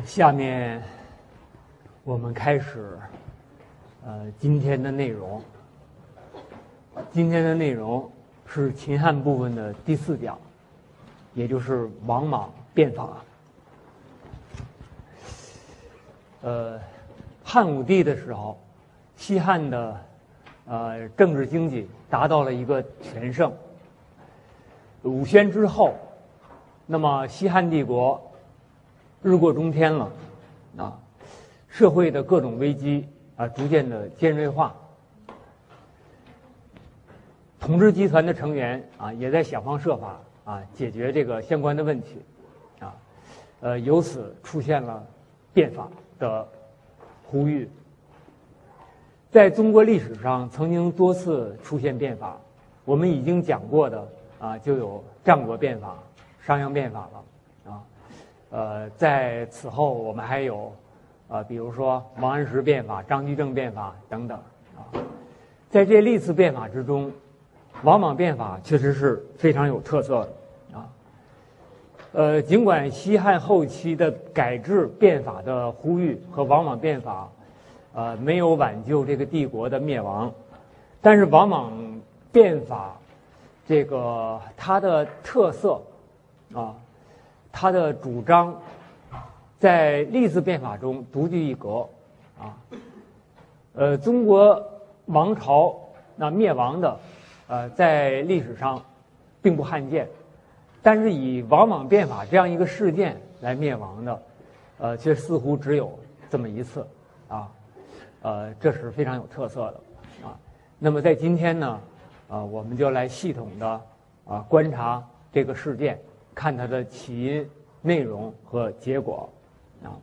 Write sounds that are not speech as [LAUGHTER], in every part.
下面我们开始，呃，今天的内容。今天的内容是秦汉部分的第四讲，也就是王莽变法。呃，汉武帝的时候，西汉的呃政治经济达到了一个全盛。武宣之后，那么西汉帝国日过中天了，啊，社会的各种危机啊逐渐的尖锐化，统治集团的成员啊也在想方设法啊解决这个相关的问题，啊，呃，由此出现了变法的呼吁。在中国历史上曾经多次出现变法，我们已经讲过的。啊，就有战国变法、商鞅变法了，呃，在此后我们还有，啊，比如说王安石变法、张居正变法等等，啊，在这历次变法之中，王莽变法确实是非常有特色的，啊，呃，尽管西汉后期的改制变法的呼吁和王莽变法，呃，没有挽救这个帝国的灭亡，但是王莽变法。这个它的特色，啊，他的主张，在历次变法中独具一格，啊，呃，中国王朝那灭亡的，呃，在历史上并不罕见，但是以王莽变法这样一个事件来灭亡的，呃，却似乎只有这么一次，啊，呃，这是非常有特色的，啊，那么在今天呢？啊，我们就来系统的啊观察这个事件，看它的起因、内容和结果。啊，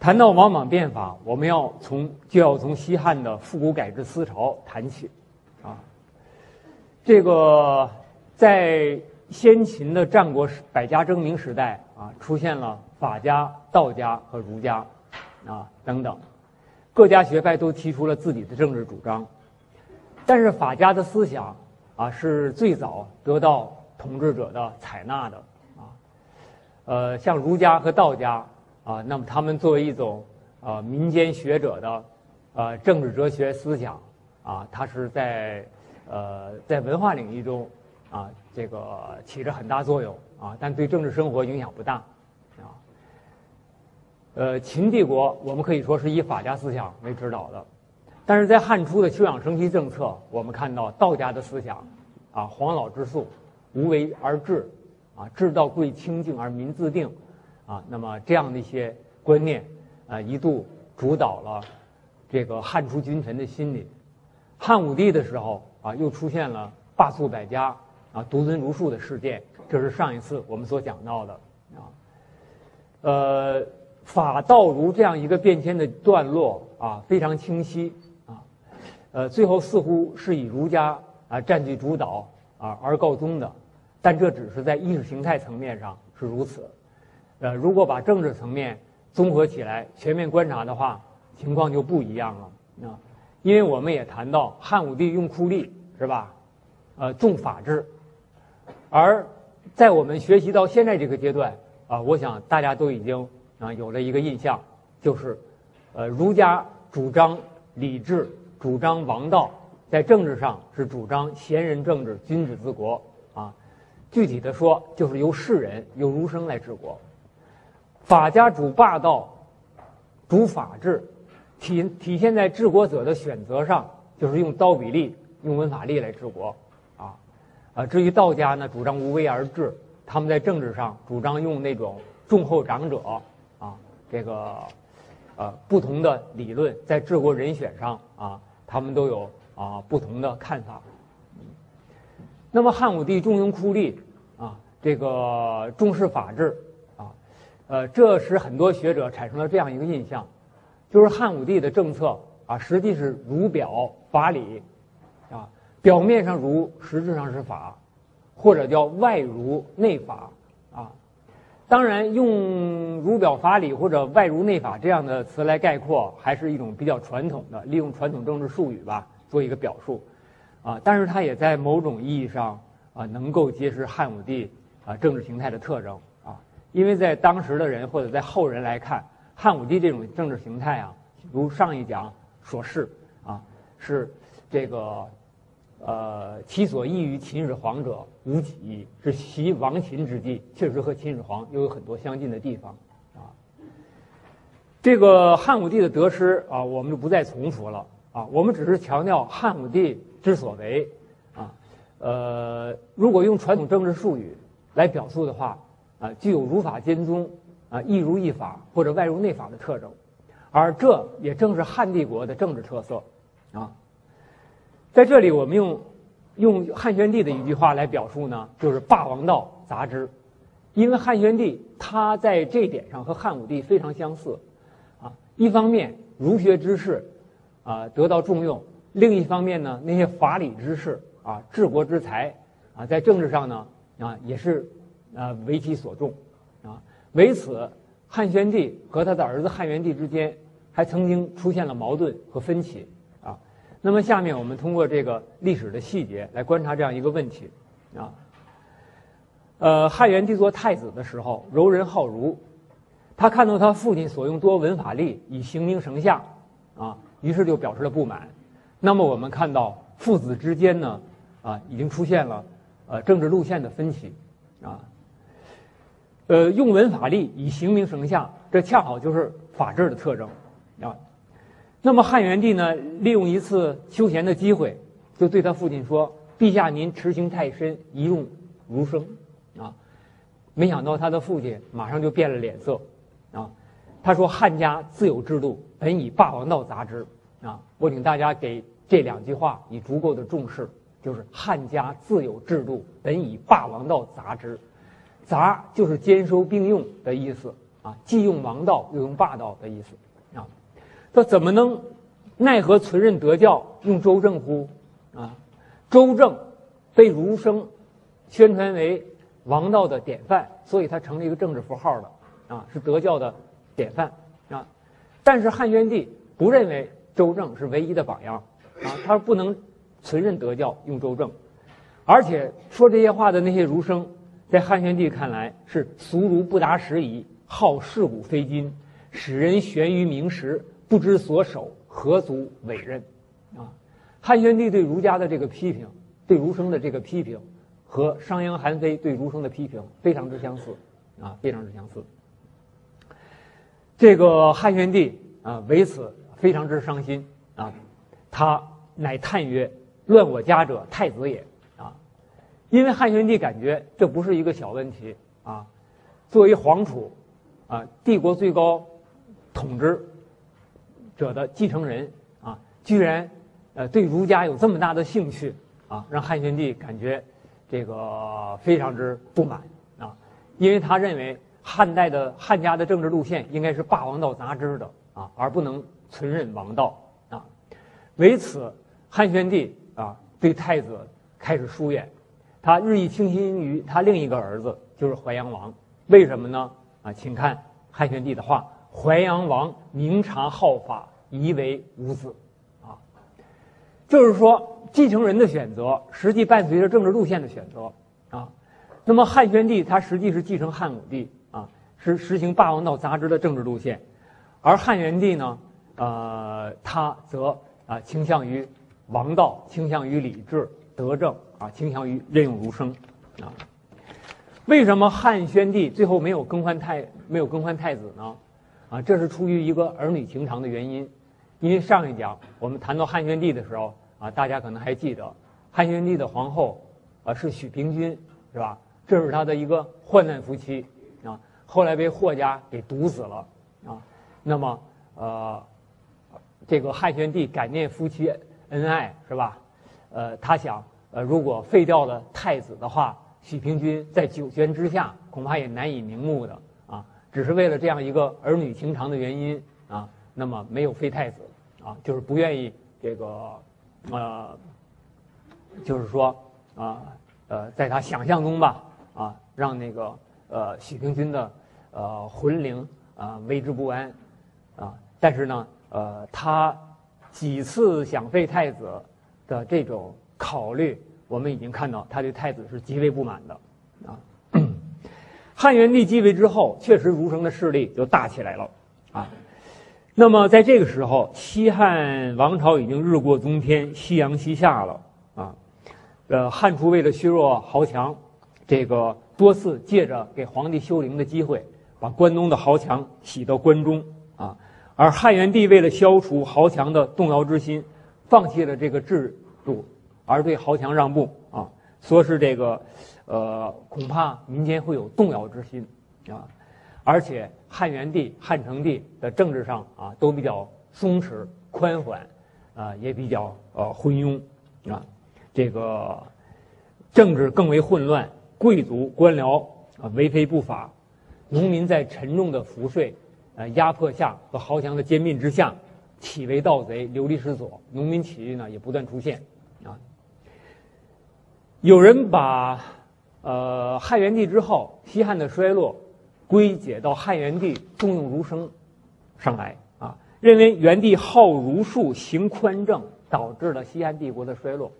谈到王莽变法，我们要从就要从西汉的复古改制思潮谈起。啊，这个在先秦的战国时百家争鸣时代啊，出现了法家、道家和儒家啊等等，各家学派都提出了自己的政治主张。但是法家的思想啊，是最早得到统治者的采纳的啊。呃，像儒家和道家啊，那么他们作为一种呃民间学者的呃政治哲学思想啊，它是在呃在文化领域中啊这个起着很大作用啊，但对政治生活影响不大啊。呃，秦帝国我们可以说是以法家思想为指导的。但是在汉初的休养生息政策，我们看到道家的思想，啊，黄老之术，无为而治，啊，治道贵清净而民自定，啊，那么这样的一些观念，啊，一度主导了这个汉初君臣的心理。汉武帝的时候，啊，又出现了罢黜百家，啊，独尊儒术的事件，这是上一次我们所讲到的，啊，呃，法道儒这样一个变迁的段落，啊，非常清晰啊。呃，最后似乎是以儒家啊占据主导啊而告终的，但这只是在意识形态层面上是如此。呃，如果把政治层面综合起来全面观察的话，情况就不一样了啊。因为我们也谈到汉武帝用酷吏是吧？呃，重法治，而在我们学习到现在这个阶段啊，我想大家都已经啊有了一个印象，就是呃儒家主张礼智。主张王道，在政治上是主张贤人政治、君子治国啊。具体的说，就是由士人、由儒生来治国。法家主霸道，主法治，体体现在治国者的选择上，就是用刀笔吏、用文法吏来治国啊。啊，至于道家呢，主张无为而治，他们在政治上主张用那种重厚长者啊，这个呃不同的理论在治国人选上啊。他们都有啊不同的看法。那么汉武帝重用酷吏啊，这个重视法治啊，呃，这使很多学者产生了这样一个印象，就是汉武帝的政策啊，实际是儒表法理啊，表面上儒，实质上是法，或者叫外儒内法啊。当然，用“儒表法理”或者“外儒内法”这样的词来概括，还是一种比较传统的，利用传统政治术语吧，做一个表述，啊，但是它也在某种意义上啊，能够揭示汉武帝啊政治形态的特征啊。因为在当时的人或者在后人来看，汉武帝这种政治形态啊，如上一讲所示啊，是这个呃，其所异于秦始皇者无几，是其亡秦之际，确实和秦始皇又有很多相近的地方啊。这个汉武帝的得失啊，我们就不再重复了啊，我们只是强调汉武帝之所为啊，呃，如果用传统政治术语来表述的话。啊，具有儒法兼宗啊，一儒一法或者外儒内法的特征，而这也正是汉帝国的政治特色啊。在这里，我们用用汉宣帝的一句话来表述呢，就是“霸王道杂之”，因为汉宣帝他在这一点上和汉武帝非常相似啊。一方面，儒学知识啊得到重用；另一方面呢，那些法理知识啊、治国之才啊，在政治上呢啊也是。啊，为其所重，啊，为此，汉宣帝和他的儿子汉元帝之间还曾经出现了矛盾和分歧，啊，那么下面我们通过这个历史的细节来观察这样一个问题，啊，呃，汉元帝做太子的时候柔仁好儒，他看到他父亲所用多文法力以刑名绳下，啊，于是就表示了不满，那么我们看到父子之间呢，啊，已经出现了呃政治路线的分歧，啊。呃，用文法力以刑名绳下，这恰好就是法治的特征，啊。那么汉元帝呢，利用一次休闲的机会，就对他父亲说：“陛下，您持行太深，一用儒生。”啊，没想到他的父亲马上就变了脸色，他说：“汉家自有制度，本以霸王道杂之。”啊，我请大家给这两句话以足够的重视，就是汉家自有制度，本以霸王道杂之。杂就是兼收并用的意思啊，既用王道又用霸道的意思啊。他怎么能奈何存任德教用周正乎？啊，周正被儒生宣传为王道的典范，所以他成了一个政治符号了啊，是德教的典范啊。但是汉宣帝不认为周正是唯一的榜样啊，他不能存任德教用周正，而且说这些话的那些儒生。在汉宣帝看来，是俗儒不达时宜，好世古非今，使人悬于名实，不知所守，何足委任？啊，汉宣帝对儒家的这个批评，对儒生的这个批评，和商鞅、韩非对儒生的批评非常之相似，啊，非常之相似。这个汉宣帝啊，为此非常之伤心啊，他乃叹曰：“乱我家者，太子也。”啊因为汉宣帝感觉这不是一个小问题啊，作为皇储，啊，帝国最高统治者的继承人啊，居然呃对儒家有这么大的兴趣啊，让汉宣帝感觉这个非常之不满啊，因为他认为汉代的汉家的政治路线应该是霸王道杂之的啊，而不能存任王道啊，为此汉宣帝啊对太子开始疏远。他日益倾心于他另一个儿子，就是淮阳王。为什么呢？啊，请看汉宣帝的话：“淮阳王明察好法，疑为无子。”啊，就是说继承人的选择，实际伴随着政治路线的选择。啊，那么汉宣帝他实际是继承汉武帝，是实行霸王道杂之的政治路线，而汉元帝呢，呃，他则啊倾向于王道，倾向于礼制。德政啊，倾向于任用儒生，啊，为什么汉宣帝最后没有更换太没有更换太子呢？啊，这是出于一个儿女情长的原因。因为上一讲我们谈到汉宣帝的时候啊，大家可能还记得，汉宣帝的皇后啊是许平君，是吧？这是他的一个患难夫妻，后来被霍家给毒死了啊。那么呃，这个汉宣帝感念夫妻恩爱，是吧？呃，他想，呃，如果废掉了太子的话，许平君在九泉之下恐怕也难以瞑目的啊。只是为了这样一个儿女情长的原因啊，那么没有废太子啊，就是不愿意这个，呃，就是说啊，呃，在他想象中吧，啊，让那个呃许平君的呃魂灵啊为之不安啊。但是呢，呃，他几次想废太子。的这种考虑，我们已经看到他对太子是极为不满的，啊。[CLEARS THROAT] 汉元帝继位之后，确实儒生的势力就大起来了，啊，那么在这个时候，西汉王朝已经日过中天，夕阳西下了，啊，呃，汉初为了削弱豪强，这个多次借着给皇帝修陵的机会，把关东的豪强洗到关中，啊，而汉元帝为了消除豪强的动摇之心，放弃了这个制度，而对豪强让步，啊，说是这个。呃，恐怕民间会有动摇之心，啊，而且汉元帝、汉成帝的政治上啊都比较松弛宽缓，啊也比较呃昏庸，啊，这个政治更为混乱，贵族官僚啊为非不法，农民在沉重的赋税呃压迫下和豪强的兼并之下，起为盗贼，流离失所，农民起义呢也不断出现，啊，有人把。呃，汉元帝之后，西汉的衰落，归结到汉元帝重用儒生上来啊，认为元帝好儒术、行宽政，导致了西汉帝国的衰落。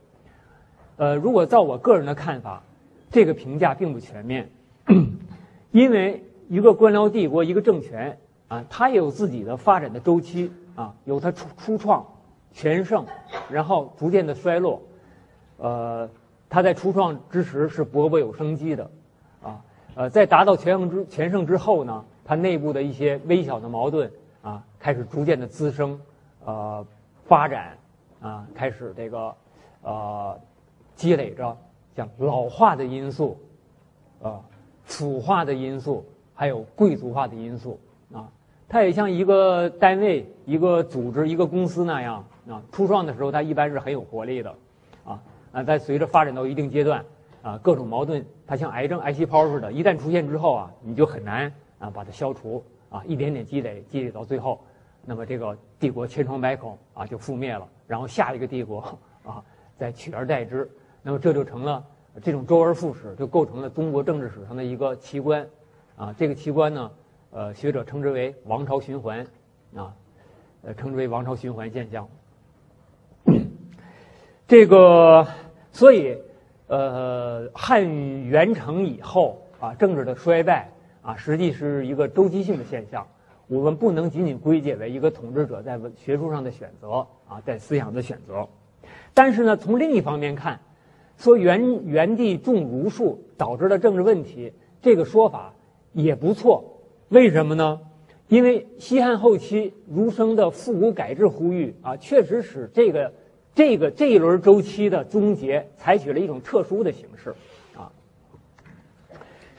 呃，如果照我个人的看法，这个评价并不全面，[COUGHS] 因为一个官僚帝国、一个政权啊，它也有自己的发展的周期啊，有它初初创、全盛，然后逐渐的衰落，呃。他在初创之时是勃勃有生机的，啊，呃，在达到全盛之全盛之后呢，他内部的一些微小的矛盾啊，开始逐渐的滋生，呃，发展，啊，开始这个，呃，积累着像老化的因素，啊，腐化的因素，还有贵族化的因素，啊，它也像一个单位、一个组织、一个公司那样，啊，初创的时候它一般是很有活力的。啊啊，在随着发展到一定阶段，啊，各种矛盾，它像癌症、癌细胞似的，一旦出现之后啊，你就很难啊把它消除啊，一点点积累，积累到最后，那么这个帝国千疮百孔啊，就覆灭了，然后下一个帝国啊再取而代之，那么这就成了这种周而复始，就构成了中国政治史上的一个奇观，啊，这个奇观呢，呃，学者称之为王朝循环，啊，呃，称之为王朝循环现象。这个，所以，呃，汉元成以后啊，政治的衰败啊，实际是一个周期性的现象。我们不能仅仅归结为一个统治者在文学术上的选择啊，在思想的选择。但是呢，从另一方面看，说元元帝重儒术导致了政治问题，这个说法也不错。为什么呢？因为西汉后期儒生的复古改制呼吁啊，确实使这个。这个这一轮周期的终结，采取了一种特殊的形式，啊。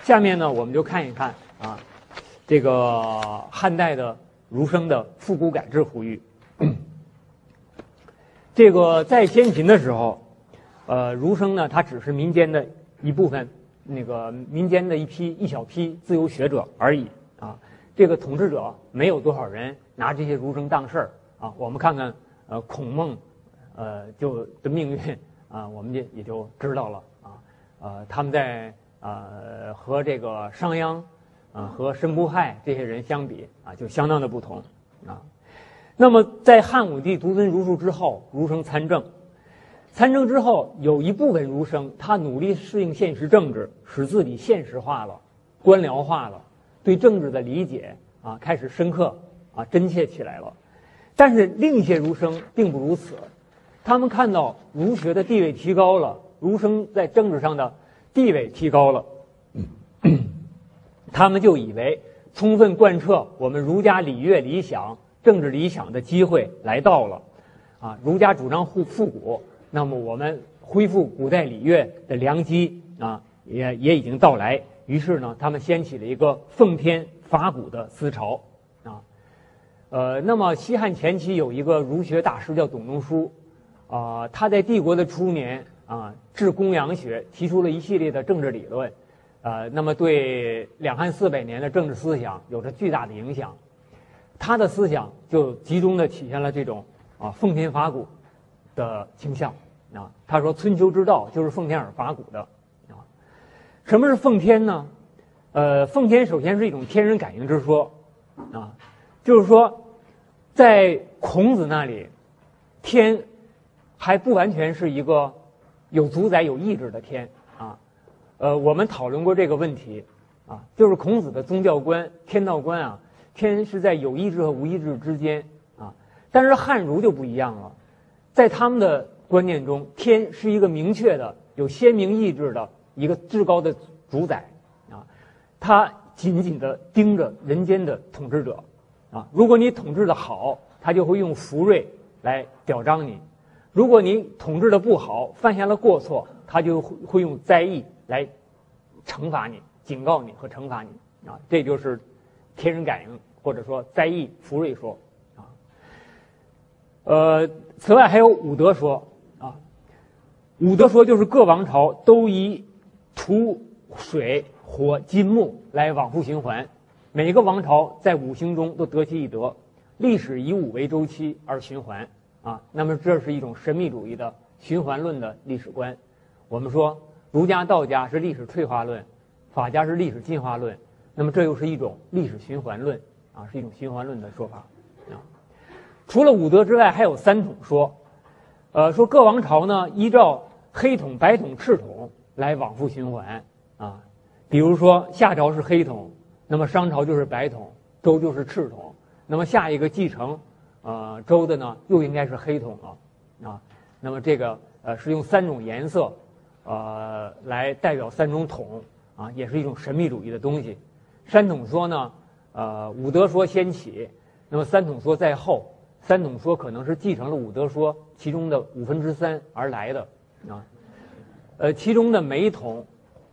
下面呢，我们就看一看啊，这个汉代的儒生的复古改制呼吁。这个在先秦的时候，呃，儒生呢，他只是民间的一部分，那个民间的一批一小批自由学者而已啊。这个统治者没有多少人拿这些儒生当事儿啊。我们看看，呃，孔孟。呃，就的命运啊，我们就也就知道了啊。呃，他们在呃和这个商鞅啊和申不害这些人相比啊，就相当的不同啊。那么在汉武帝独尊儒术之后，儒生参政，参政之后有一部分儒生他努力适应现实政治，使自己现实化了、官僚化了，对政治的理解啊开始深刻啊真切起来了。但是另一些儒生并不如此。他们看到儒学的地位提高了，儒生在政治上的地位提高了，[COUGHS] 他们就以为充分贯彻我们儒家礼乐理想、政治理想的机会来到了。啊，儒家主张复复古，那么我们恢复古代礼乐的良机啊，也也已经到来。于是呢，他们掀起了一个奉天伐古的思潮。啊，呃，那么西汉前期有一个儒学大师叫董仲舒。啊，他在帝国的初年啊，治公羊学，提出了一系列的政治理论，呃，那么对两汉四百年的政治思想有着巨大的影响。他的思想就集中的体现了这种啊奉天伐古的倾向啊。他说，春秋之道就是奉天而伐古的啊。什么是奉天呢？呃，奉天首先是一种天人感应之说啊，就是说，在孔子那里，天。还不完全是一个有主宰、有意志的天啊，呃，我们讨论过这个问题，啊，就是孔子的宗教观，天道观啊，天是在有意志和无意志之间啊。但是汉儒就不一样了，在他们的观念中，天是一个明确的、有鲜明意志的一个至高的主宰啊，他紧紧地盯着人间的统治者啊。如果你统治的好，他就会用福瑞来表彰你；如果你统治的不好，犯下了过错，他就会用灾异来惩罚你。警告你和惩罚你啊，这就是天人感应或者说灾异福瑞说啊。呃，此外还有五德说啊，五德说就是各王朝都以土、水、火、金、木来往复循环，每个王朝在五行中都得其一德，历史以五为周期而循环啊。那么这是一种神秘主义的循环论的历史观。我们说儒家、道家是历史退化论。法家是历史进化论，那么这又是一种历史循环论啊，是一种循环论的说法。除了五德之外，还有三统说，呃，说各王朝呢依照黑统、白统、赤统来往复循环啊。比如说夏朝是黑统，那么商朝就是白统，周就是赤统，那么下一个继承呃周的呢又应该是黑统了啊。那么这个呃是用三种颜色呃来代表三种统。啊，也是一种神秘主义的东西。三统说呢，呃，五德说先起，那么三统说在后。三统说可能是继承了五德说其中的五分之三而来的啊。呃，其中的每一统、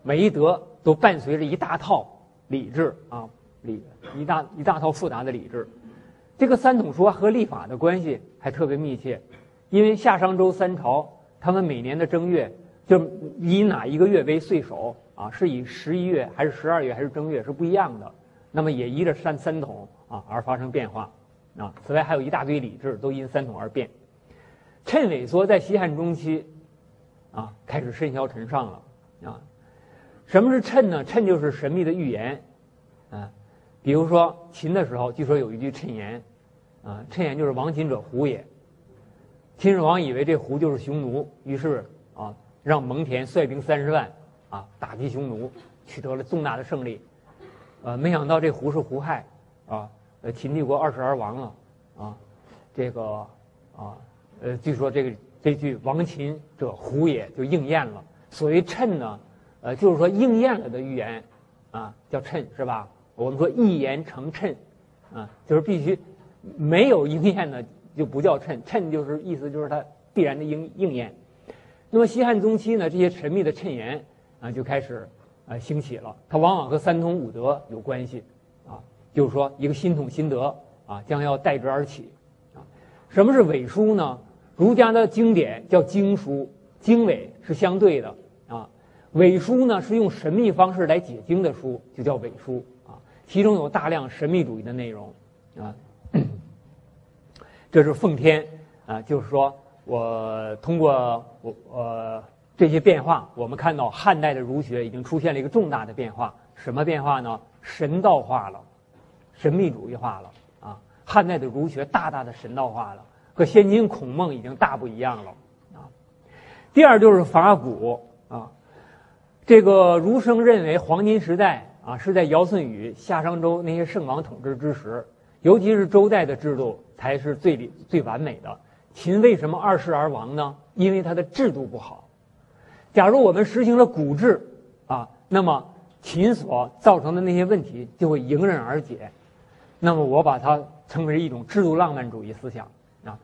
每一德都伴随着一大套理智啊，理一大一大套复杂的理智。这个三统说和历法的关系还特别密切，因为夏商周三朝他们每年的正月就以哪一个月为岁首。啊，是以十一月还是十二月还是正月是不一样的，那么也依着三三统啊而发生变化啊。此外还有一大堆礼制都因三统而变。谶萎缩在西汉中期啊开始甚嚣尘上了啊。什么是谶呢？谶就是神秘的预言啊。比如说秦的时候，据说有一句谶言啊，谶言就是亡秦者胡也。秦始皇以为这胡就是匈奴，于是啊让蒙恬率兵三十万。啊，打击匈奴，取得了重大的胜利，呃，没想到这胡是胡亥，啊，呃，秦帝国二世而亡了，啊，这个，啊，呃，据说这个这句“亡秦者胡也”就应验了。所谓谶呢，呃，就是说应验了的预言，啊，叫谶是吧？我们说一言成谶，啊，就是必须没有应验的就不叫谶，谶就是意思就是它必然的应应验。那么西汉中期呢，这些神秘的谶言。啊，就开始啊兴起了。它往往和三通五德有关系，就是说一个新统新德啊将要代之而起，啊，什么是伪书呢？儒家的经典叫经书，经伪是相对的啊。伪书呢是用神秘方式来解经的书，就叫伪书啊，其中有大量神秘主义的内容啊。[CLEARS THROAT] 这是奉天啊，就是说我通过我呃。这些变化，我们看到汉代的儒学已经出现了一个重大的变化。什么变化呢？神道化了，神秘主义化了啊！汉代的儒学大大的神道化了，和先秦孔孟已经大不一样了啊。第二就是法古啊，这个儒生认为黄金时代啊是在尧舜禹夏商周那些圣王统治之时，尤其是周代的制度才是最最完美的。秦为什么二世而亡呢？因为他的制度不好。假如我们实行了古制，啊，那么秦所造成的那些问题就会迎刃而解。那么我把它称为一种制度浪漫主义思想，啊，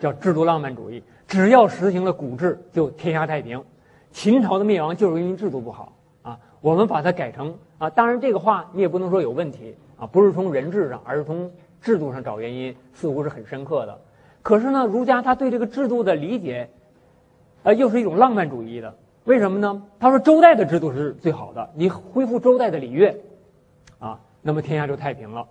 叫制度浪漫主义。只要实行了古制，就天下太平。秦朝的灭亡就是因为制度不好，啊，我们把它改成啊，当然这个话你也不能说有问题，啊，不是从人治上，而是从制度上找原因，似乎是很深刻的。可是呢，儒家他对这个制度的理解。呃，又是一种浪漫主义的，为什么呢？他说周代的制度是最好的，你恢复周代的礼乐，啊，那么天下就太平了。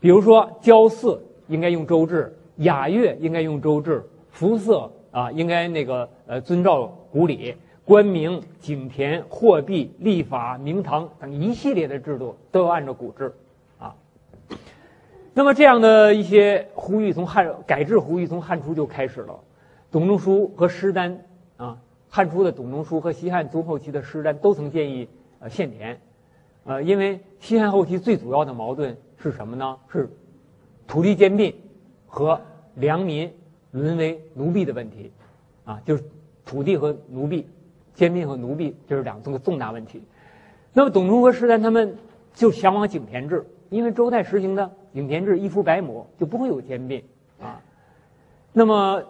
比如说交祀应该用周制，雅乐应该用周制，服色啊应该那个呃遵照古礼，官名、井田、货币、立法、明堂等一系列的制度都要按照古制，啊。那么这样的一些呼吁从汉改制呼吁从汉初就开始了。董仲舒和施丹啊，汉初的董仲舒和西汉中后期的施丹都曾建议呃献田，呃，因为西汉后期最主要的矛盾是什么呢？是土地兼并和良民沦为奴婢的问题，啊，就是土地和奴婢兼并和奴婢这是两个重大问题。那么董仲和施丹他们就向往井田制，因为周代实行的井田制一夫百亩就不会有兼并啊。那么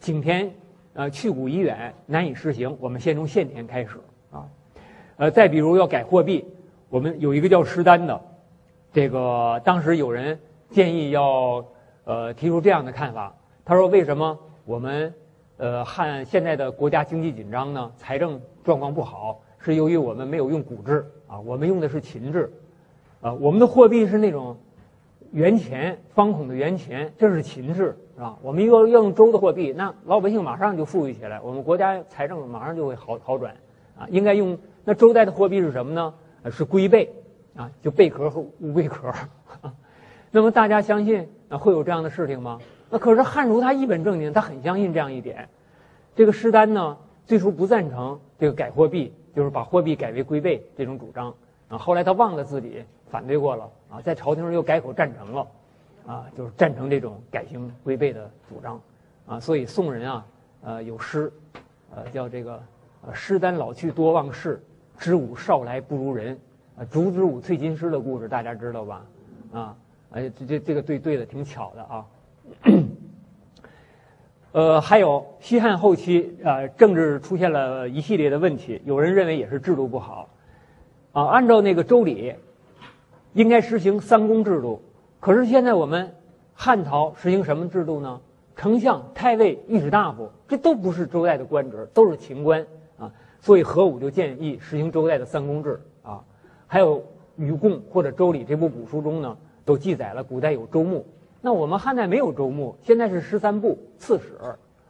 井田呃去古已远，难以实行，我们先从县田开始啊。呃，再比如要改货币，我们有一个叫施丹的，这个当时有人建议要呃提出这样的看法，他说为什么我们呃汉现在的国家经济紧张呢？财政状况不好。是由于我们没有用古制啊，我们用的是秦制，啊，我们的货币是那种圆钱方孔的圆钱，这是秦制，是吧？我们要用周的货币，那老百姓马上就富裕起来，我们国家财政马上就会好好转，啊，应该用那周代的货币是什么呢？是龟贝，啊，就贝壳和乌龟壳。[LAUGHS] 那么大家相信啊会有这样的事情吗？那可是汉儒他一本正经，他很相信这样一点。这个施丹呢，最初不赞成这个改货币。就是把货币改为龟贝这种主张啊，后来他忘了自己反对过了啊，在朝廷上又改口赞成了，啊，就是赞成这种改行龟贝的主张啊，所以宋人啊，呃，有诗，呃，叫这个“施丹老去多忘事，知武少来不如人”，啊，烛之武退金师的故事大家知道吧？啊，哎，这这这个对对的挺巧的啊。呃，还有西汉后期，呃，政治出现了一系列的问题。有人认为也是制度不好，啊，按照那个周礼，应该实行三公制度。可是现在我们汉朝实行什么制度呢？丞相、太尉、御史大夫，这都不是周代的官职，都是秦官啊。所以何武就建议实行周代的三公制。还有《禹贡》或者《周礼》这部古书中呢，都记载了古代有周牧。那我们汉代没有周牧，现在是十三部刺史，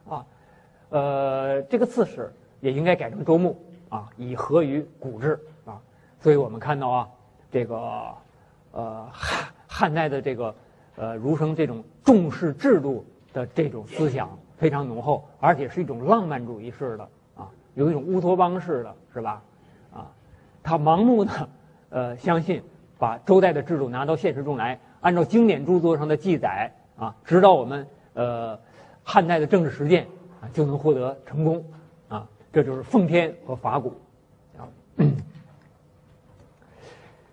啊，呃，这个刺史也应该改成周牧啊，以合于古制啊。所以我们看到啊，这个呃汉汉代的这个呃儒生这种重视制度的这种思想非常浓厚，而且是一种浪漫主义式的啊，有一种乌托邦式的，是吧？啊，他盲目的呃相信把周代的制度拿到现实中来。按照经典著作上的记载啊，指导我们呃汉代的政治实践啊，就能获得成功啊，这就是奉天和法古啊。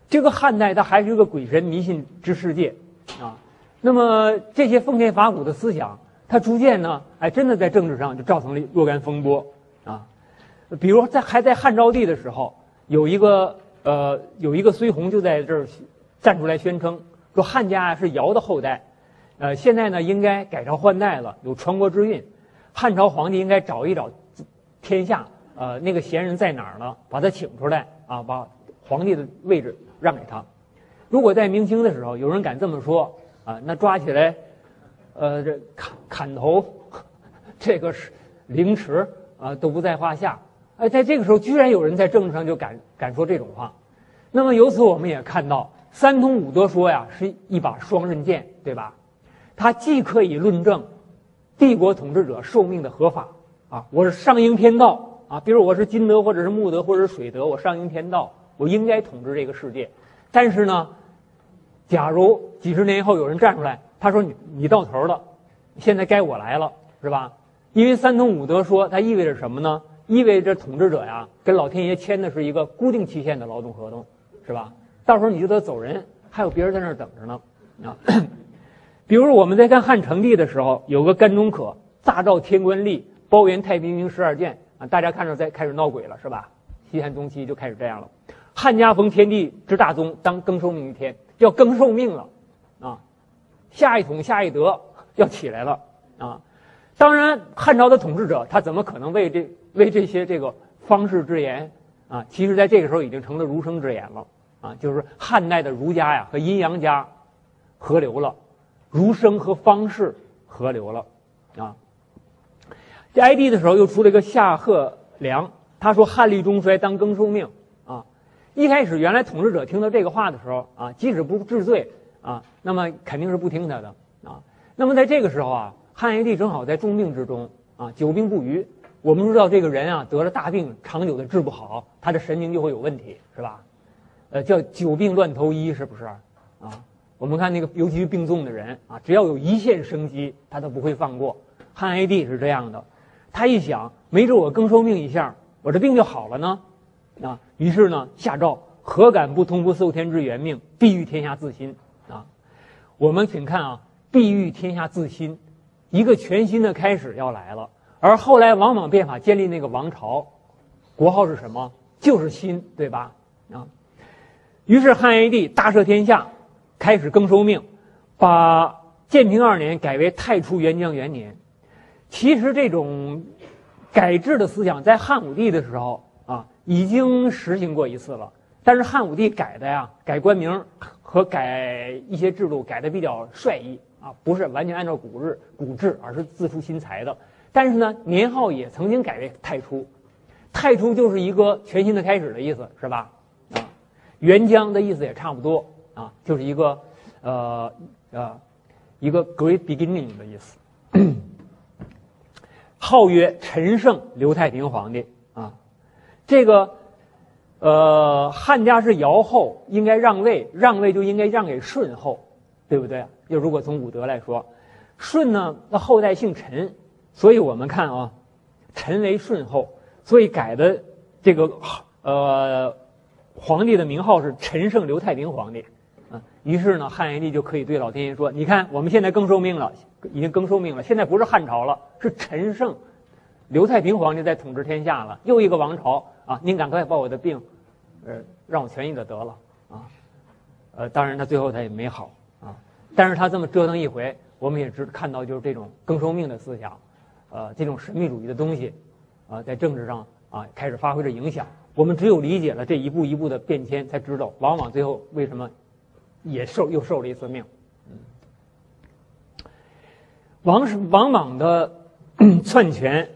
这个汉代它还是一个鬼神迷信之世界啊。那么这些奉天法古的思想，它逐渐呢，哎，真的在政治上就造成了若干风波啊。比如在还在汉昭帝的时候，有一个呃有一个孙弘就在这儿站出来宣称。说汉家是尧的后代，呃，现在呢应该改朝换代了，有传国之运，汉朝皇帝应该找一找天下，呃，那个贤人在哪儿呢？把他请出来啊，把皇帝的位置让给他。如果在明清的时候有人敢这么说啊，那抓起来，呃，这砍砍头，[LAUGHS] 这个是凌迟啊，都不在话下。哎，在这个时候，居然有人在政治上就敢敢说这种话，那么由此我们也看到。三通五德说呀，是一把双刃剑，对吧？它既可以论证帝国统治者受命的合法啊，我是上应天道啊，比如我是金德或者是木德或者是水德，我上应天道，我应该统治这个世界。但是呢，假如几十年以后有人站出来，他说你你到头了，现在该我来了，是吧？因为三通五德说它意味着什么呢？意味着统治者呀跟老天爷签的是一个固定期限的劳动合同，是吧？到时候你就得走人，还有别人在那儿等着呢，啊，[COUGHS] 比如我们在看汉成帝的时候，有个甘忠可大诏天官历，包圆太平明十二卷啊，大家看着在开始闹鬼了是吧？西汉中期就开始这样了。汉家逢天地之大宗，当更受命于天，要更受命了，啊，下一统下一德要起来了啊。当然，汉朝的统治者他怎么可能为这为这些这个方士之言啊？其实在这个时候已经成了儒生之言了。啊，就是汉代的儒家呀和阴阳家合流了，儒生和方士合流了，啊。这哀帝的时候又出了一个夏贺良，他说汉历中衰当更受命啊。一开始原来统治者听到这个话的时候啊，即使不治罪啊，那么肯定是不听他的啊。那么在这个时候啊，汉哀帝正好在重病之中啊，久病不愈。我们知道这个人啊得了大病，长久的治不好，他的神经就会有问题，是吧？呃，叫久病乱投医，是不是？啊，我们看那个，尤其是病重的人啊，只要有一线生机，他都不会放过。汉哀帝是这样的，他一想，没准我更受命一下，我这病就好了呢，啊，于是呢，下诏：何敢不通不受天之元命，必欲天下自新啊！我们请看啊，必欲天下自新，一个全新的开始要来了。而后来王莽变法建立那个王朝，国号是什么？就是新，对吧？啊，于是汉哀帝大赦天下，开始更收命，把建平二年改为太初元将元年。其实这种改制的思想在汉武帝的时候啊，已经实行过一次了。但是汉武帝改的呀，改官名和改一些制度改的比较率意不是完全按照古日古制，而是自出新裁的。但是呢，年号也曾经改为太初，太初就是一个全新的开始的意思，是吧？啊，元江的意思也差不多啊，就是一个呃呃一个 great beginning 的意思。号曰陈胜刘太平皇帝啊，这个呃汉家是尧后，应该让位，让位就应该让给舜后，对不对？就如果从武德来说，舜呢，那后代姓陈，所以我们看啊，陈为舜后，所以改的这个呃皇帝的名号是陈胜刘太平皇帝啊。于是呢，汉哀帝就可以对老天爷说：“你看，我们现在更受命了。”已经更受命了，现在不是汉朝了，是陈胜、刘太平皇帝在统治天下了，又一个王朝啊！您赶快把我的病，呃，让我痊愈的得了啊！呃，当然他最后他也没好，但是他这么折腾一回，我们也知看到就是这种更受命的思想，呃，这种神秘主义的东西，啊，在政治上啊开始发挥着影响。我们只有理解了这一步一步的变迁，才知道往往最后为什么也受又受了一次命。王是王莽的 [CLEARS THROAT] 篡权，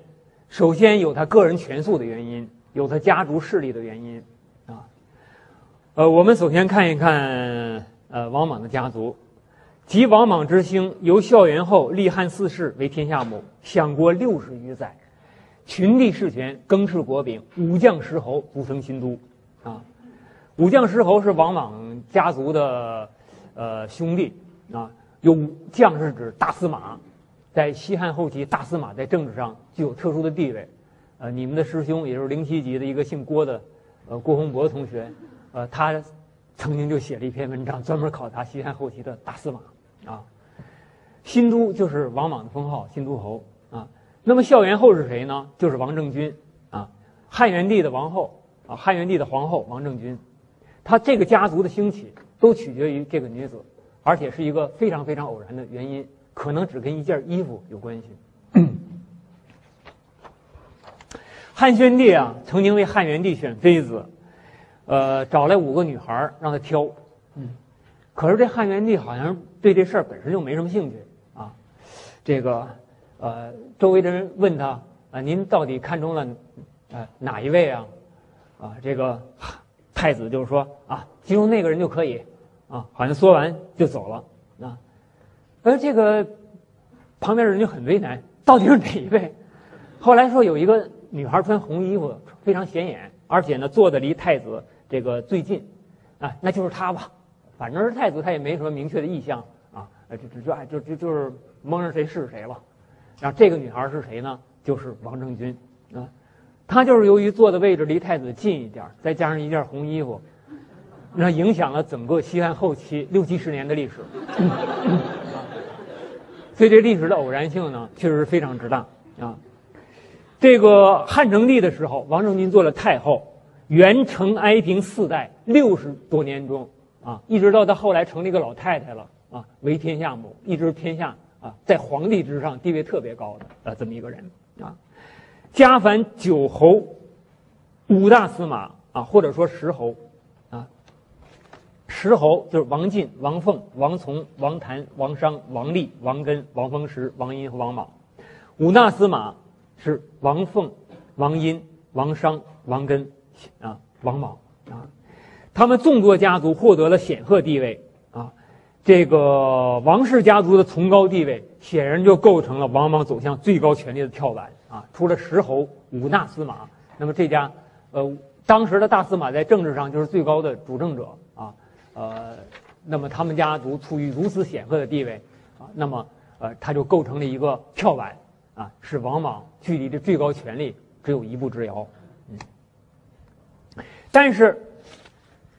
首先有他个人权术的原因，有他家族势力的原因，啊，呃，我们首先看一看呃王莽的家族，即王莽之兴，由孝元后立汉四世为天下母，享国六十余载，群帝事权，更敕国柄，武将十侯组成新都，啊，武将十侯是王莽家族的呃兄弟啊，有将是指大司马。在西汉后期，大司马在政治上具有特殊的地位。呃，你们的师兄，也就是零七级的一个姓郭的，呃，郭洪博同学，呃，他曾经就写了一篇文章，专门考察西汉后期的大司马。啊，新都就是王莽的封号，新都侯。啊，那么孝元后是谁呢？就是王政君。啊，汉元帝的王后，啊，汉元帝的皇后王政君。他这个家族的兴起，都取决于这个女子，而且是一个非常非常偶然的原因。可能只跟一件衣服有关系。汉宣帝啊，曾经为汉元帝选妃子，呃，找来五个女孩让他挑。嗯，可是这汉元帝好像对这事儿本身就没什么兴趣啊。这个，呃，周围的人问他啊，您到底看中了呃哪一位啊？啊，这个太子就是说啊，其中那个人就可以啊，好像说完就走了啊。而这个旁边的人就很为难，到底是哪一位？后来说有一个女孩穿红衣服，非常显眼，而且呢坐的离太子这个最近，啊，那就是她吧。反正是太子，他也没什么明确的意向啊，就就就就就就是蒙上谁是谁吧。然后这个女孩是谁呢？就是王政君啊，她就是由于坐的位置离太子近一点，再加上一件红衣服，那影响了整个西汉后期六七十年的历史。[LAUGHS] 所以这历史的偶然性呢，确实非常之大啊。这个汉成帝的时候，王政君做了太后，元成哀平四代六十多年中啊，一直到他后来成了一个老太太了啊，为天下母，一直天下啊，在皇帝之上地位特别高的呃这么一个人啊。加凡九侯，五大司马啊，或者说十侯。啊十侯就是王进、王凤、王从、王谭、王商、王立、王根、王封石、王殷和王莽。五大司马是王凤、王殷、王商、王根啊、王莽啊。他们众多家族获得了显赫地位。这个王氏家族的崇高地位，显然就构成了王莽走向最高权力的跳板啊。除了石侯、五大司马，那么这家呃当时的大司马在政治上就是最高的主政者啊，呃，那么他们家族处于如此显赫的地位啊，那么呃，他就构成了一个跳板啊，使王莽距离的最高权力只有一步之遥。嗯，但是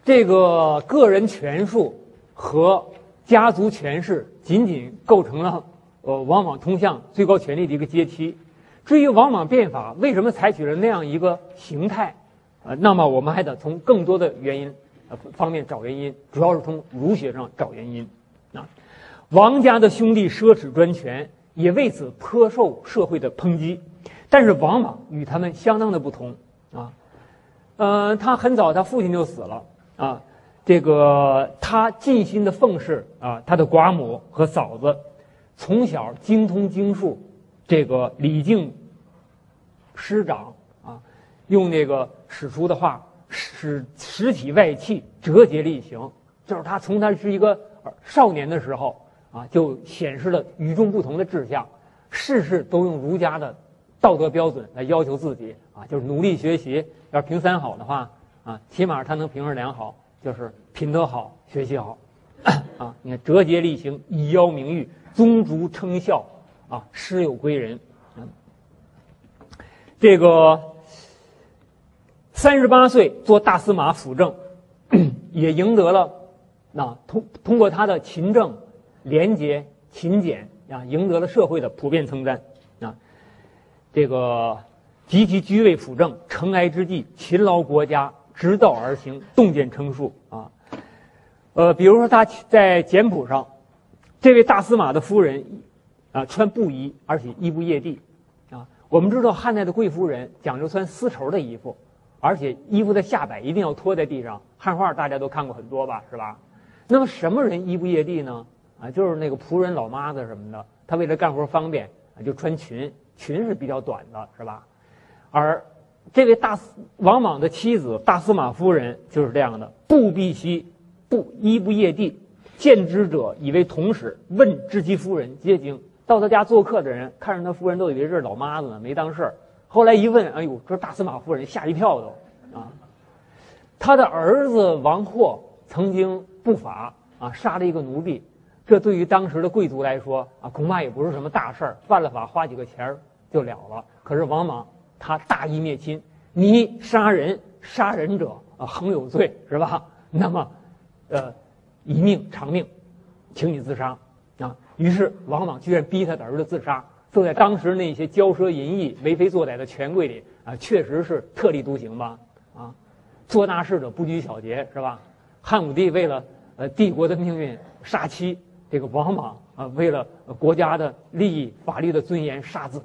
这个个人权术和家族权势仅仅构成了呃王莽通向最高权力的一个阶梯。至于王莽变法为什么采取了那样一个形态？呃，那么我们还得从更多的原因呃方面找原因，主要是从儒学上找原因。啊，王家的兄弟奢侈专权，也为此颇受社会的抨击。但是王莽与他们相当的不同啊，呃，他很早他父亲就死了啊，这个他尽心的奉侍啊他的寡母和嫂子，从小精通经术，这个礼敬师长啊。用那个史书的话，使实体外气折节力行，就是他从他是一个少年的时候啊，就显示了与众不同的志向，事事都用儒家的道德标准来要求自己啊，就是努力学习。要是评三好的话啊，起码他能评上两好，就是品德好，学习好 [CLEARS THROAT] 啊。你看折节力行，以邀名誉，宗族称孝啊，师有归人。嗯，这个。三十八岁做大司马辅政，[CLEARS THROAT] 也赢得了那通通过他的勤政、廉洁、勤俭啊，赢得了社会的普遍称赞啊。这个及其居位辅政，尘埃之际，勤劳国家，直道而行，洞见成数啊。呃，比如说他在简谱上，这位大司马的夫人啊，穿布衣，而且衣不曳地啊。我们知道汉代的贵夫人讲究穿丝绸的衣服。而且衣服的下摆一定要拖在地上，汉画大家都看过很多吧，是吧？那么什么人衣不曳地呢？啊，就是那个仆人、老妈子什么的，他为了干活方便啊，就穿裙，裙是比较短的，是吧？而这位大王莽的妻子大司马夫人就是这样的，不必兮，不衣不曳地，见之者以为同使，问知其夫人，皆惊。到他家做客的人看着他夫人，都以为这是老妈子呢，没当事儿。后来一问，哎呦，这大司马夫人，吓一跳都，啊，他的儿子王霍曾经不法啊，杀了一个奴婢，这对于当时的贵族来说啊，恐怕也不是什么大事儿，犯了法花几个钱儿就了了。可是王莽他大义灭亲，你杀人，杀人者啊恒有罪，是吧？那么，呃，一命偿命，请你自杀啊。于是王莽居然逼他的儿子自杀。坐在当时那些骄奢淫逸、为非作歹的权贵里啊，确实是特立独行吧？啊，做大事者不拘小节，是吧？汉武帝为了呃帝国的命运杀妻，这个王莽啊为了国家的利益、法律的尊严杀子。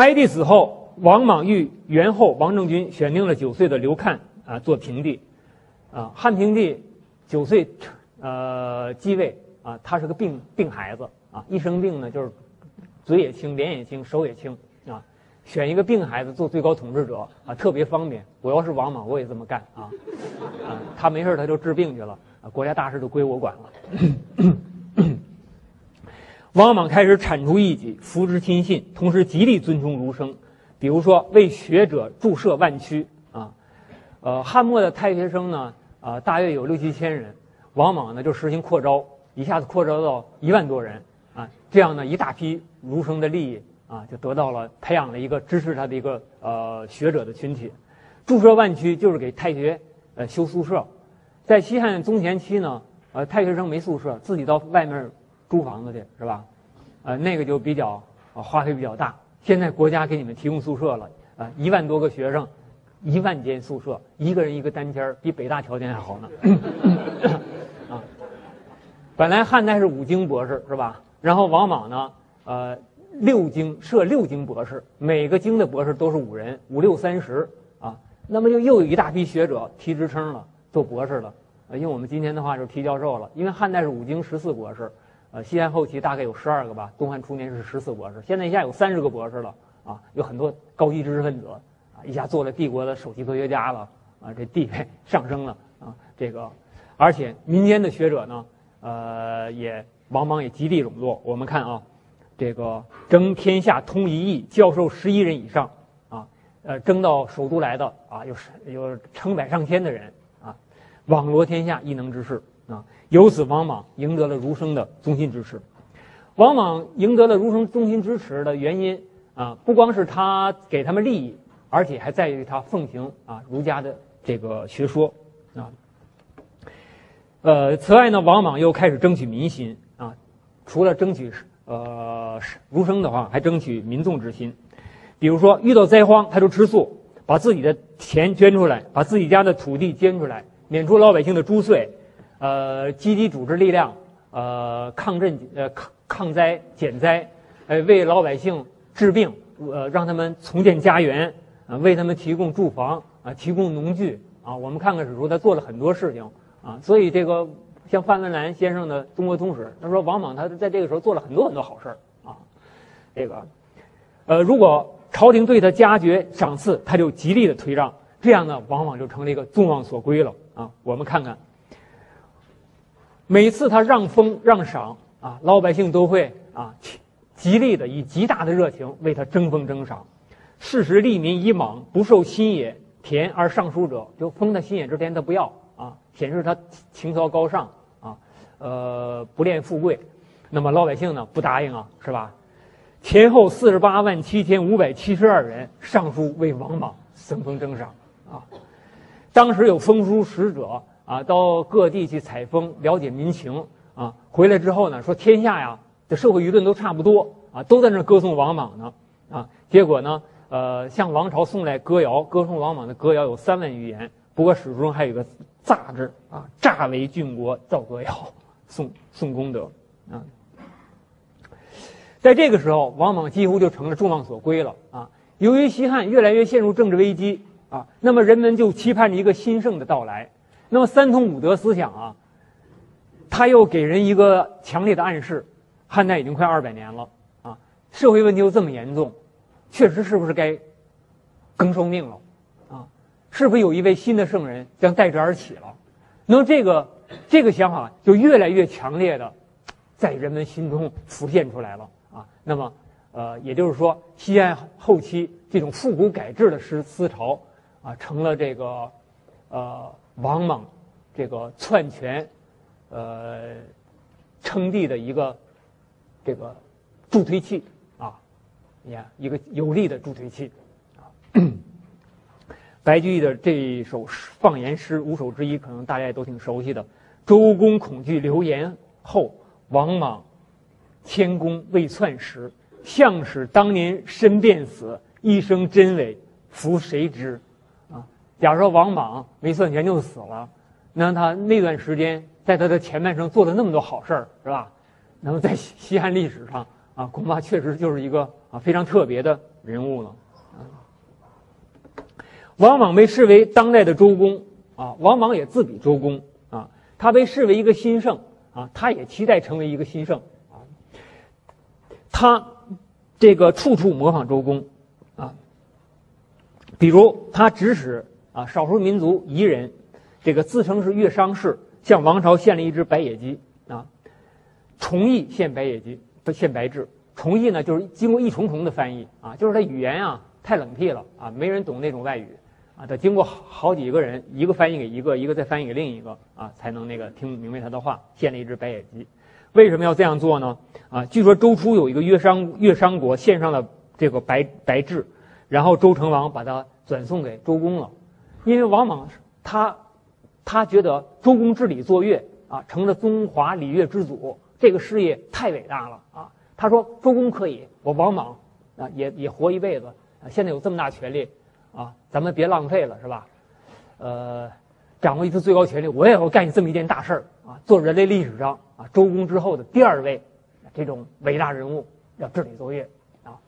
哀帝死后，王莽与元后王政君选定了九岁的刘看啊做平帝，啊汉平帝九岁呃继位。啊，他是个病病孩子啊，一生病呢，就是嘴也轻，脸也轻，手也轻啊。选一个病孩子做最高统治者啊，特别方便。我要是王莽，我也这么干啊。啊，他没事他就治病去了啊，国家大事都归我管了。[COUGHS] 王莽开始铲除异己，扶植亲信，同时极力尊崇儒生，比如说为学者注设万区啊。呃，汉末的太学生呢，啊，大约有六七千人，王莽呢就实行扩招。一下子扩招到一万多人啊，这样呢，一大批儒生的利益啊，就得到了培养了一个支持他的一个呃学者的群体。驻设万区就是给太学呃修宿舍，在西汉宗前期呢，呃太学生没宿舍，自己到外面租房子去是吧？呃那个就比较花费比较大。现在国家给你们提供宿舍了啊，一万多个学生，一万间宿舍，一个人一个单间比北大条件还好呢。[LAUGHS] 啊本来汉代是五经博士是吧？然后王莽呢，呃，六经设六经博士，每个经的博士都是五人，五六三十啊。那么就又有一大批学者提职称了，做博士了。呃，用我们今天的话就是提教授了。因为汉代是五经十四博士，呃，西汉后期大概有十二个吧，东汉初年是十四博士，现在一下有三十个博士了啊，有很多高级知识分子啊，一下做了帝国的首席科学家了啊，这地位 [LAUGHS] 上升了啊，这个，而且民间的学者呢。呃，也往往也极力笼络。我们看啊，这个征天下通一艺，教授十一人以上啊，呃，征到首都来的啊，有有成百上千的人啊，网罗天下异能之士啊，由此王莽赢得了儒生的衷心支持。王莽赢得了儒生衷心支持的原因啊，不光是他给他们利益，而且还在于他奉行啊儒家的这个学说啊。呃，此外呢，王莽又开始争取民心啊，除了争取呃儒生的话，还争取民众之心。比如说，遇到灾荒，他就吃素，把自己的钱捐出来，把自己家的土地捐出来，免除老百姓的租税，呃，积极组织力量，呃，抗震，呃，抗抗灾减灾，呃，为老百姓治病，呃，让他们重建家园，啊，为他们提供住房，啊，提供农具，啊，我们看看史书，他做了很多事情，啊，所以这个像范文澜先生的《中国通史》，他说王莽他在这个时候做了很多很多好事，啊，这个，呃，如果。朝廷对他加爵赏赐，他就极力的推让，这样呢，往往就成了一个众望所归了啊。我们看看，每次他让封让赏啊，老百姓都会啊极力的以极大的热情为他争封争赏。事实利民以莽不受新野田而上书者，就封他新野之田他不要啊，显示他情操高尚啊，呃不恋富贵。那么老百姓呢不答应啊，是吧？前后四十八万七千五百七十二人上书为王莽赠封征赏啊！当时有封书使者啊，到各地去采风，了解民情啊。回来之后呢，说天下呀，这社会舆论都差不多啊，都在那歌颂王莽呢啊。结果呢，呃，向王朝送来歌谣，歌颂王莽的歌谣有三万余言。不过史书中还有个“诈”字啊，“诈为郡国造歌谣，送送功德啊。在这个时候，王莽几乎就成了众望所归了啊！由于西汉越来越陷入政治危机啊，那么人们就期盼着一个新盛的到来。那么三通五德思想啊，他又给人一个强烈的暗示：汉代已经快二百年了啊，社会问题又这么严重，确实是不是该更受命了啊？是不是有一位新的圣人将代之而起了？那么这个这个想法就越来越强烈的在人们心中浮现出来了啊。那么，呃，也就是说，西汉后期这种复古改制的思思潮，啊，成了这个，呃，王莽这个篡权，呃，称帝的一个这个助推器啊，你看，一个有力的助推器啊。[CLEARS THROAT] 白居易的这一首放言诗五首之一，可能大家也都挺熟悉的：“周公恐惧流言后，王莽。”天公未篡时，相使当年身便死，一生真伪，夫谁知？假如说王莽没算钱就死了，那他那段时间在他的前半生做了那么多好事儿，是吧？那么在西汉历史上啊，恐怕确实就是一个啊非常特别的人物了。王莽被视为当代的周公啊，王莽也自比周公啊，他被视为一个新圣啊，他也期待成为一个新圣啊。他这个处处模仿周公，啊，比如他指使啊少数民族彝人，这个自称是乐商氏，向王朝献了一只白野鸡啊，崇义献白野鸡，不献白雉。崇义呢，就是经过一重重的翻译啊，就是他语言啊太冷僻了啊，没人懂那种外语啊，他经过好几个人，一个翻译给一个，一个再翻译给另一个啊，才能那个听明白他的话，献了一只白野鸡。为什么要这样做呢？啊，据说周初有一个乐商乐商国献上了这个白白雉，然后周成王把它转送给周公了，因为王莽他他觉得周公治理作乐啊，成了中华礼乐之祖，这个事业太伟大了啊。他说周公可以，我王莽啊也也活一辈子啊，现在有这么大权力啊，咱们别浪费了是吧？呃，掌握一次最高权力，我也要干这么一件大事儿啊，做人类历史上。啊，周公之后的第二位，这种伟大人物要治理作业啊！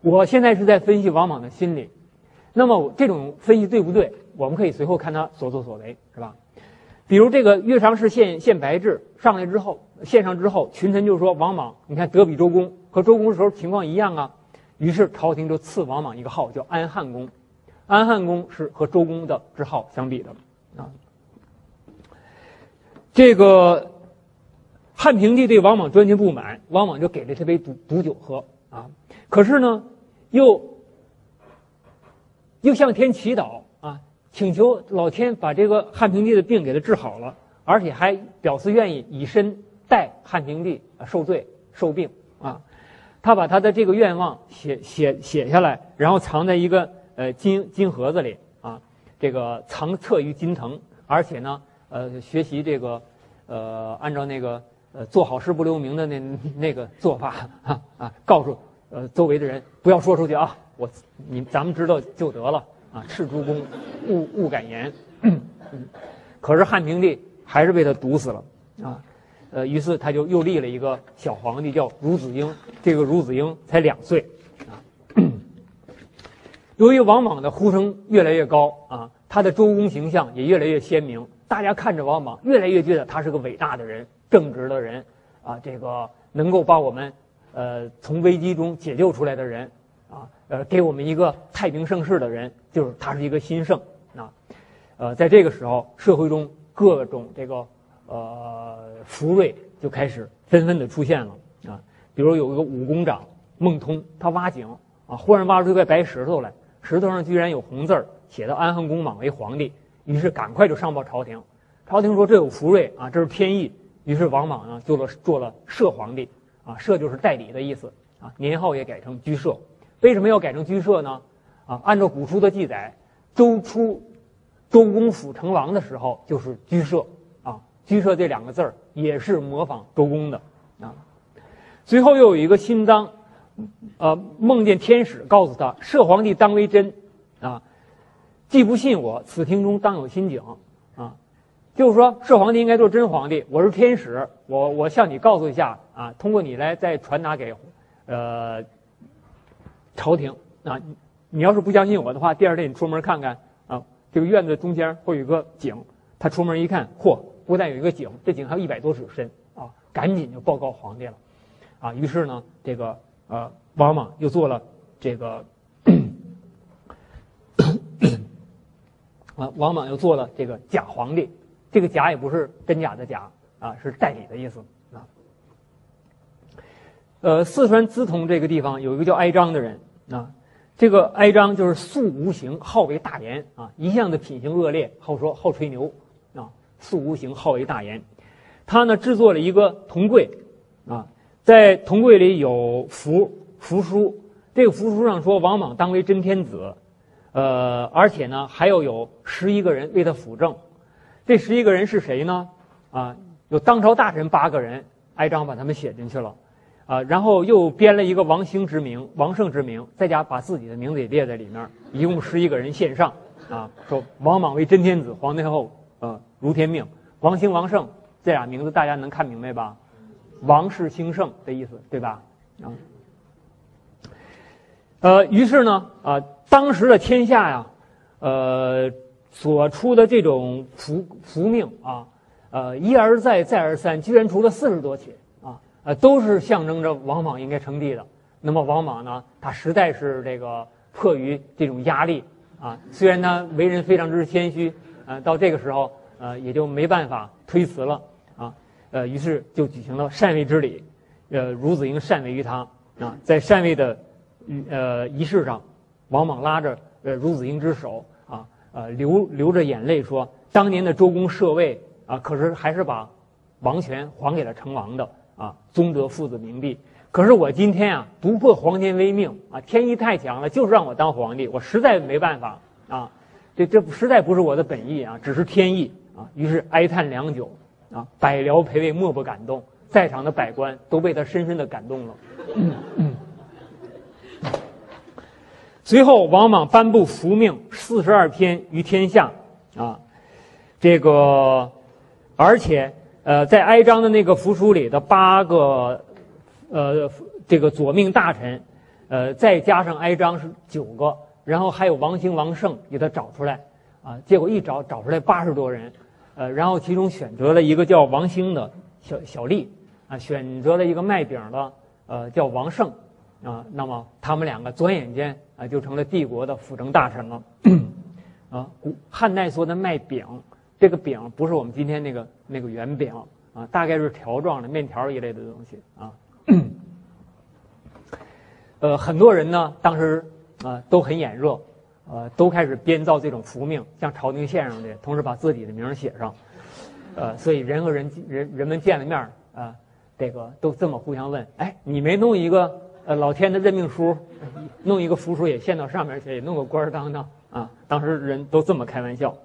我现在是在分析王莽的心理，那么这种分析对不对？我们可以随后看他所作所为，是吧？比如这个岳长氏献献白雉上来之后，献上之后，群臣就说王莽，你看德比周公，和周公时候情况一样啊。于是朝廷就赐王莽一个号，叫安汉公。安汉公是和周公的之号相比的啊。这个。汉平帝对王莽专权不满，王莽就给了他杯毒毒酒喝啊。可是呢，又又向天祈祷啊，请求老天把这个汉平帝的病给他治好了，而且还表示愿意以身代汉平帝受罪受病啊。他把他的这个愿望写写写下来，然后藏在一个呃金金盒子里啊，这个藏册于金藤，而且呢，呃，学习这个呃，按照那个呃做好事不留名的那那个做法啊啊，告诉呃周围的人不要说出去啊，我你咱们知道就得了啊，赤诸公勿勿敢言。可是汉平帝还是被他毒死了啊。呃，于是他就又立了一个小皇帝，叫孺子婴。这个孺子婴才两岁，啊。由于王莽的呼声越来越高啊，他的周公形象也越来越鲜明。大家看着王莽，越来越觉得他是个伟大的人、正直的人，啊，这个能够把我们，呃，从危机中解救出来的人，呃，给我们一个太平盛世的人，就是他是一个新圣啊。呃，在这个时候，社会中各种这个。呃，福瑞就开始纷纷的出现了啊，比如有一个武功长孟通，他挖井啊，忽然挖出一块白石头来，石头上居然有红字儿，写的安恒公莽为皇帝，于是赶快就上报朝廷，朝廷说这有福瑞啊，这是天意，于是王莽呢做了做了摄皇帝啊，摄就是代理的意思啊，年号也改成居摄，为什么要改成居舍呢？啊，按照古书的记载，周初周公辅成王的时候就是居舍啊。居舍这两个字儿也是模仿周公的啊。随后又有一个新章，呃，梦见天使告诉他：“摄皇帝当为真，啊，既不信我，此庭中当有心景啊。”就是说，摄皇帝应该做真皇帝。我是天使，我我向你告诉一下啊，通过你来再传达给呃朝廷啊。你要是不相信我的话，第二天你出门看看啊，这个院子中间会有一个井。他出门一看，嚯！不但有一个井，这井还有一百多尺深啊！赶紧就报告皇帝了，啊！于是呢，这个呃，王莽又做了这个啊，王莽又做了这个假皇帝。这个假也不是真假的假啊，是代理的意思。呃，四川资潼这个地方有一个叫哀章的人啊，这个哀章就是素无形，好为大言啊，一向的品行恶劣，好说好吹牛啊。素无形，好为大言。他呢制作了一个铜柜，啊，在铜柜里有符符书。这个符书上说王莽当为真天子，呃，而且呢还要有十一个人为他辅政。这十一个人是谁呢？啊，有当朝大臣八个人，哀章把他们写进去了，啊，然后又编了一个王兴之名、王胜之名，再加把自己的名字也列在里面，一共十一个人献上，啊，说王莽为真天子，皇太后。呃，如天命，王兴、王胜这俩名字大家能看明白吧？王氏兴盛的意思，对吧？啊，呃，于是呢，啊，当时的天下呀，呃，所出的这种福福命啊，呃，一而再，再而三，居然出了四十多起，呃，都是象征着王莽应该称帝的。那么王莽呢，他实在是这个迫于这种压力啊，虽然他为人非常之谦虚。呃，到这个时候，呃，也就没办法推辞了啊，呃，于是就举行了禅位之礼，呃，孺子婴禅位于他啊，在禅位的呃仪式上，王莽拉着呃孺子婴之手啊，呃流流着眼泪说：“当年的周公摄位啊，可是还是把王权还给了成王的啊，宗德父子明帝。可是我今天啊，不破皇天威命啊，天意太强了，就是让我当皇帝，我实在没办法啊。”这这实在不是我的本意啊，只是天意啊。于是哀叹良久，啊，百僚陪位莫不感动，在场的百官都被他深深的感动了。嗯随后，王莽颁布符命四十二篇于天下，啊，这个，而且呃，在哀章的那个符书里的八个，呃，这个左命大臣，呃，再加上哀章是九个。然后还有王兴、王胜给他找出来，啊，结果一找找出来八十多人，呃，然后其中选择了一个叫王兴的小小吏，啊，选择了一个卖饼的，呃，叫王胜，啊，那么他们两个转眼间啊就成了帝国的辅政大臣了，[COUGHS] 啊，古汉代说的卖饼，这个饼不是我们今天那个那个圆饼，啊，大概是条状的面条一类的东西，啊，呃，很多人呢当时。啊，都很眼热，呃，都开始编造这种符命，像朝廷献上的，同时把自己的名写上，呃，所以人和人人人们见了面啊，这个都这么互相问，哎，你没弄一个呃老天的任命书，弄一个符书也献到上面去，也弄个官当当啊？当时人都这么开玩笑。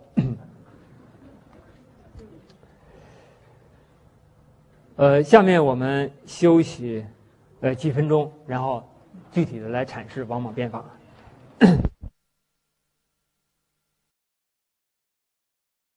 呃下面我们休息呃几分钟然后具体的来阐释王莽变法。